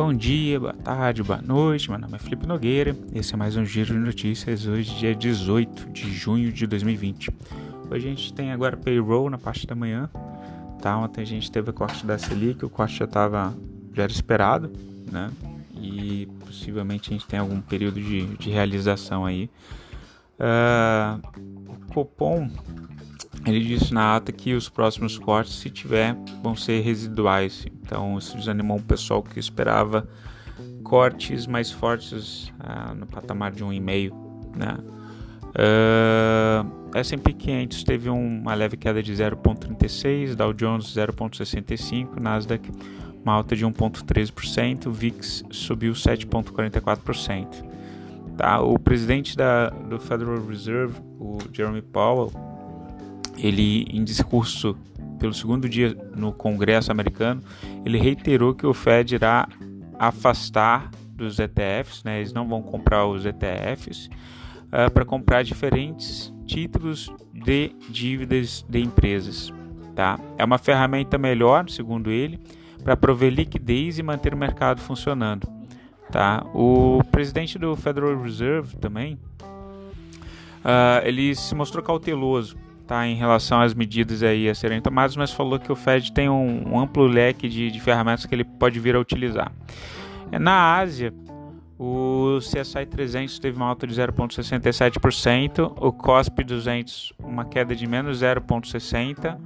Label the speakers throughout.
Speaker 1: Bom dia, boa tarde, boa noite. Meu nome é Felipe Nogueira. Esse é mais um giro de notícias. Hoje, dia 18 de junho de 2020. Hoje a gente tem agora payroll na parte da manhã. Tá? Ontem a gente teve o corte da Selic, o corte já estava já era esperado, né? E possivelmente a gente tem algum período de, de realização aí. Uh, o Copom ele disse na ata que os próximos cortes, se tiver, vão ser residuais. Então isso desanimou o pessoal que esperava cortes mais fortes uh, no patamar de 1,5, né? Uh, S&P 500 teve uma leve queda de 0,36, Dow Jones 0,65, Nasdaq uma alta de 1,13%, VIX subiu 7,44%. Tá? O presidente da, do Federal Reserve, o Jeremy Powell, ele em discurso pelo segundo dia no Congresso americano, ele reiterou que o Fed irá afastar dos ETFs, né? eles não vão comprar os ETFs, uh, ah, para comprar diferentes títulos de dívidas de empresas. Tá? É uma ferramenta melhor, segundo ele, para prover liquidez e manter o mercado funcionando. Tá? O presidente do Federal Reserve também, uh, ele se mostrou cauteloso tá, em relação às medidas aí a serem tomadas, mas falou que o Fed tem um, um amplo leque de, de, ferramentas que ele pode vir a utilizar. Na Ásia, o CSI 300 teve uma alta de 0,67%, o COSP 200 uma queda de menos 0,60%,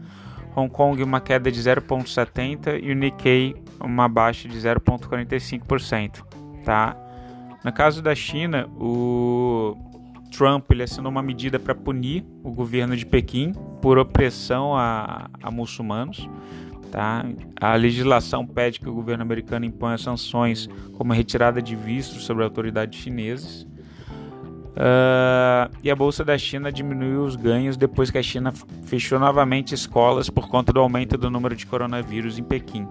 Speaker 1: Hong Kong uma queda de 0,70% e o Nikkei uma baixa de 0,45%. Tá? No caso da China, o Trump ele assinou uma medida para punir o governo de Pequim por opressão a, a muçulmanos. Tá? A legislação pede que o governo americano imponha sanções como retirada de vistos sobre autoridades chinesas. Uh, e a bolsa da China diminuiu os ganhos depois que a China fechou novamente escolas por conta do aumento do número de coronavírus em Pequim.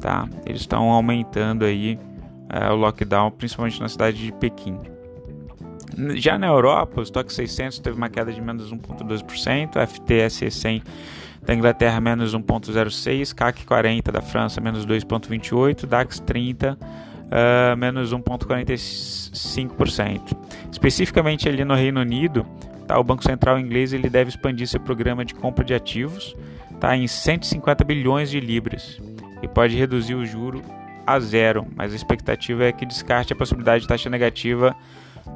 Speaker 1: Tá? Eles estão aumentando aí uh, o lockdown, principalmente na cidade de Pequim. Já na Europa, o Stock 600 teve uma queda de menos 1,2%, a FTSE 100 da Inglaterra menos 1,06%, CAC 40 da França menos 2,28%, DAX 30 uh, menos 1,45%. Especificamente ali no Reino Unido, tá, o Banco Central inglês ele deve expandir seu programa de compra de ativos tá, em 150 bilhões de libras e pode reduzir o juro a zero, mas a expectativa é que descarte a possibilidade de taxa negativa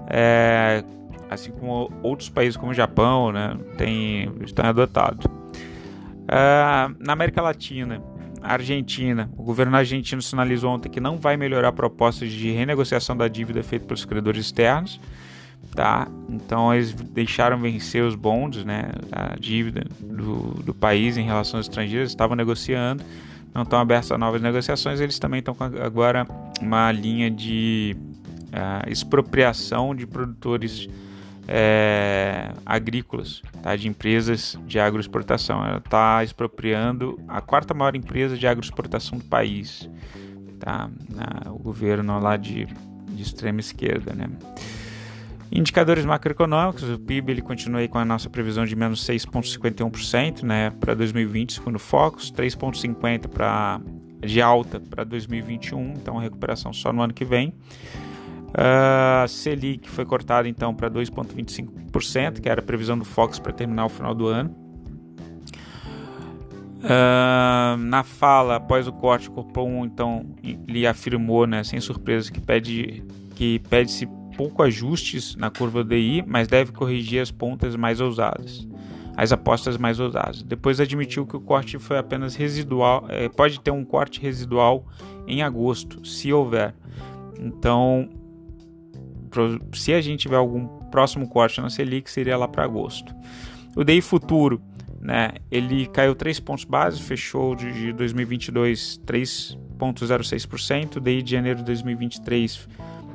Speaker 1: é, assim como outros países como o Japão, né, tem, estão adotados. É, na América Latina, a Argentina, o governo argentino sinalizou ontem que não vai melhorar propostas de renegociação da dívida feita pelos credores externos, tá? Então eles deixaram vencer os bonds, né, a dívida do, do país em relação aos estrangeiros, estavam negociando, não estão abertos a novas negociações, eles também estão agora uma linha de a expropriação de produtores é, agrícolas, tá? de empresas de agroexportação. Ela está expropriando a quarta maior empresa de agroexportação do país, tá? o governo lá de, de extrema esquerda. Né? Indicadores macroeconômicos, o PIB ele continua aí com a nossa previsão de menos 6,51% né, para 2020, segundo Focus, 3,50% para de alta para 2021, então recuperação só no ano que vem. A uh, Selic foi cortada então para 2,25%, que era a previsão do Fox para terminar o final do ano. Uh, na fala após o corte, o Copom então ele afirmou, né, sem surpresa, que pede que pede-se pouco ajustes na curva DI, mas deve corrigir as pontas mais ousadas, as apostas mais ousadas. Depois admitiu que o corte foi apenas residual, eh, pode ter um corte residual em agosto, se houver. Então se a gente tiver algum próximo corte na Selic, seria lá para agosto. O DI futuro, né, ele caiu 3 pontos base, fechou de 2022 3,06%, o DI de janeiro de 2023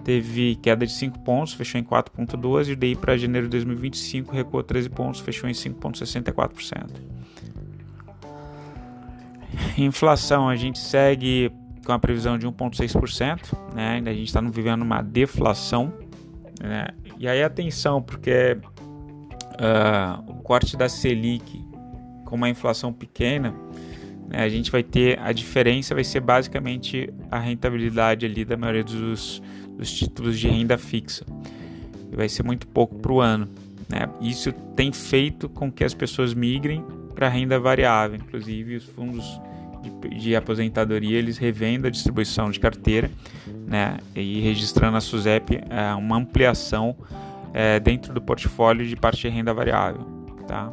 Speaker 1: teve queda de 5 pontos, fechou em 4,12%, e o DI para janeiro de 2025 recuou 13 pontos, fechou em 5,64%. Inflação, a gente segue com a previsão de 1,6%, né? a gente está vivendo uma deflação, né? E aí atenção, porque uh, o corte da Selic com uma inflação pequena né, a gente vai ter a diferença vai ser basicamente a rentabilidade ali da maioria dos, dos títulos de renda fixa. Vai ser muito pouco para o ano. Né? Isso tem feito com que as pessoas migrem para renda variável, inclusive os fundos de, de, aposentadoria eles revendem a distribuição de carteira, né? E registrando a SUSEP é, uma ampliação é, dentro do portfólio de parte de renda variável, tá?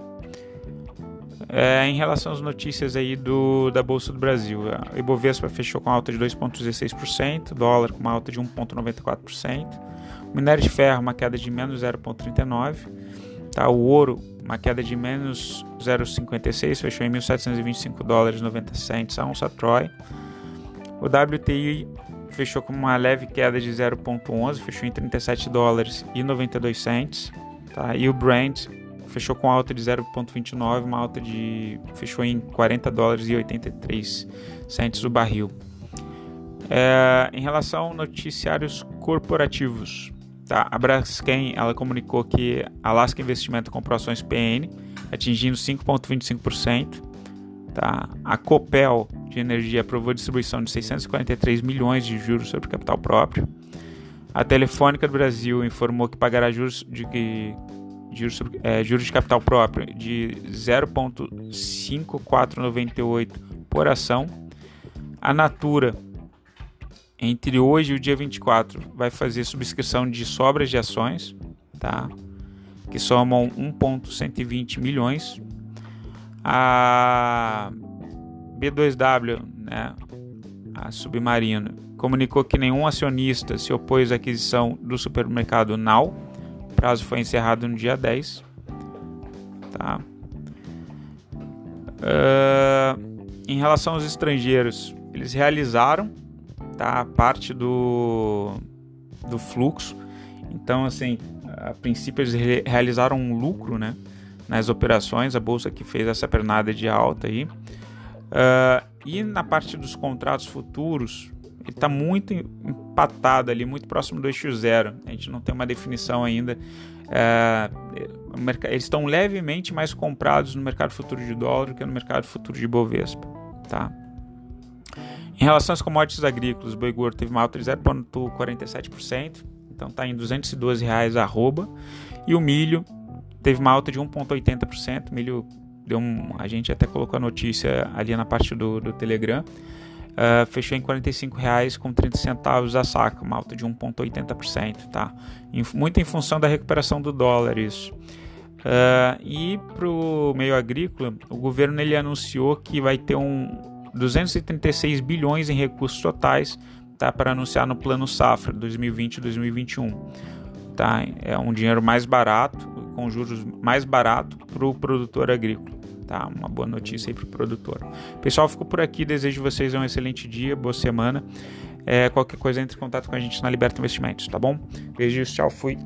Speaker 1: É, em relação às notícias aí do, da Bolsa do Brasil, a Ibovespa fechou com alta de 2,16%, dólar com uma alta de 1,94%, o minério de ferro uma queda de menos 0,39%, tá? o ouro uma queda de menos 0,56, fechou em 1.725 dólares 90 cents a onça Troy. O WTI fechou com uma leve queda de 0,11, fechou em 37 dólares e 92 cents, tá? E o Brent fechou com alta de 0,29, uma alta de fechou em 40 dólares e 83 cents o barril. É, em relação a noticiários corporativos, tá? a Braskem ela comunicou que a Alaska Investimento comprou ações PN, atingindo 5,25%. Tá? A Copel de Energia aprovou a distribuição de 643 milhões de juros sobre capital próprio. A Telefônica do Brasil informou que pagará juros de, juros, é, juros de capital próprio de 0,5498 por ação. A Natura, entre hoje e o dia 24, vai fazer subscrição de sobras de ações, tá? que somam 1,120 milhões. A B2W, né, a Submarino, comunicou que nenhum acionista se opôs à aquisição do supermercado Now prazo foi encerrado no dia 10. Tá? Uh, em relação aos estrangeiros, eles realizaram tá, parte do, do fluxo. Então, assim, a princípio eles realizaram um lucro né, nas operações, a bolsa que fez essa pernada de alta aí. Uh, e na parte dos contratos futuros, ele está muito empatado ali, muito próximo do eixo zero. A gente não tem uma definição ainda. É, eles estão levemente mais comprados no mercado futuro de dólar do que no mercado futuro de Bovespa. Tá? Em relação às commodities agrícolas, o boi gordo teve uma alta de 0,47%, então está em 212 reais arroba, e o milho teve uma alta de 1,80%. Milho deu um, a gente até colocou a notícia ali na parte do, do Telegram uh, fechou em R$ 45,30 a saca, uma alta de 1,80%, tá? Muito em função da recuperação do dólar isso. Uh, e para o meio agrícola, o governo ele anunciou que vai ter um 236 bilhões em recursos totais tá, para anunciar no plano safra 2020-2021. Tá? É um dinheiro mais barato, com juros mais barato para o produtor agrícola tá? Uma boa notícia aí para o produtor. Pessoal, fico por aqui. Desejo vocês um excelente dia, boa semana. É, qualquer coisa, entre em contato com a gente na Liberta Investimentos, tá bom? Beijos, tchau, fui.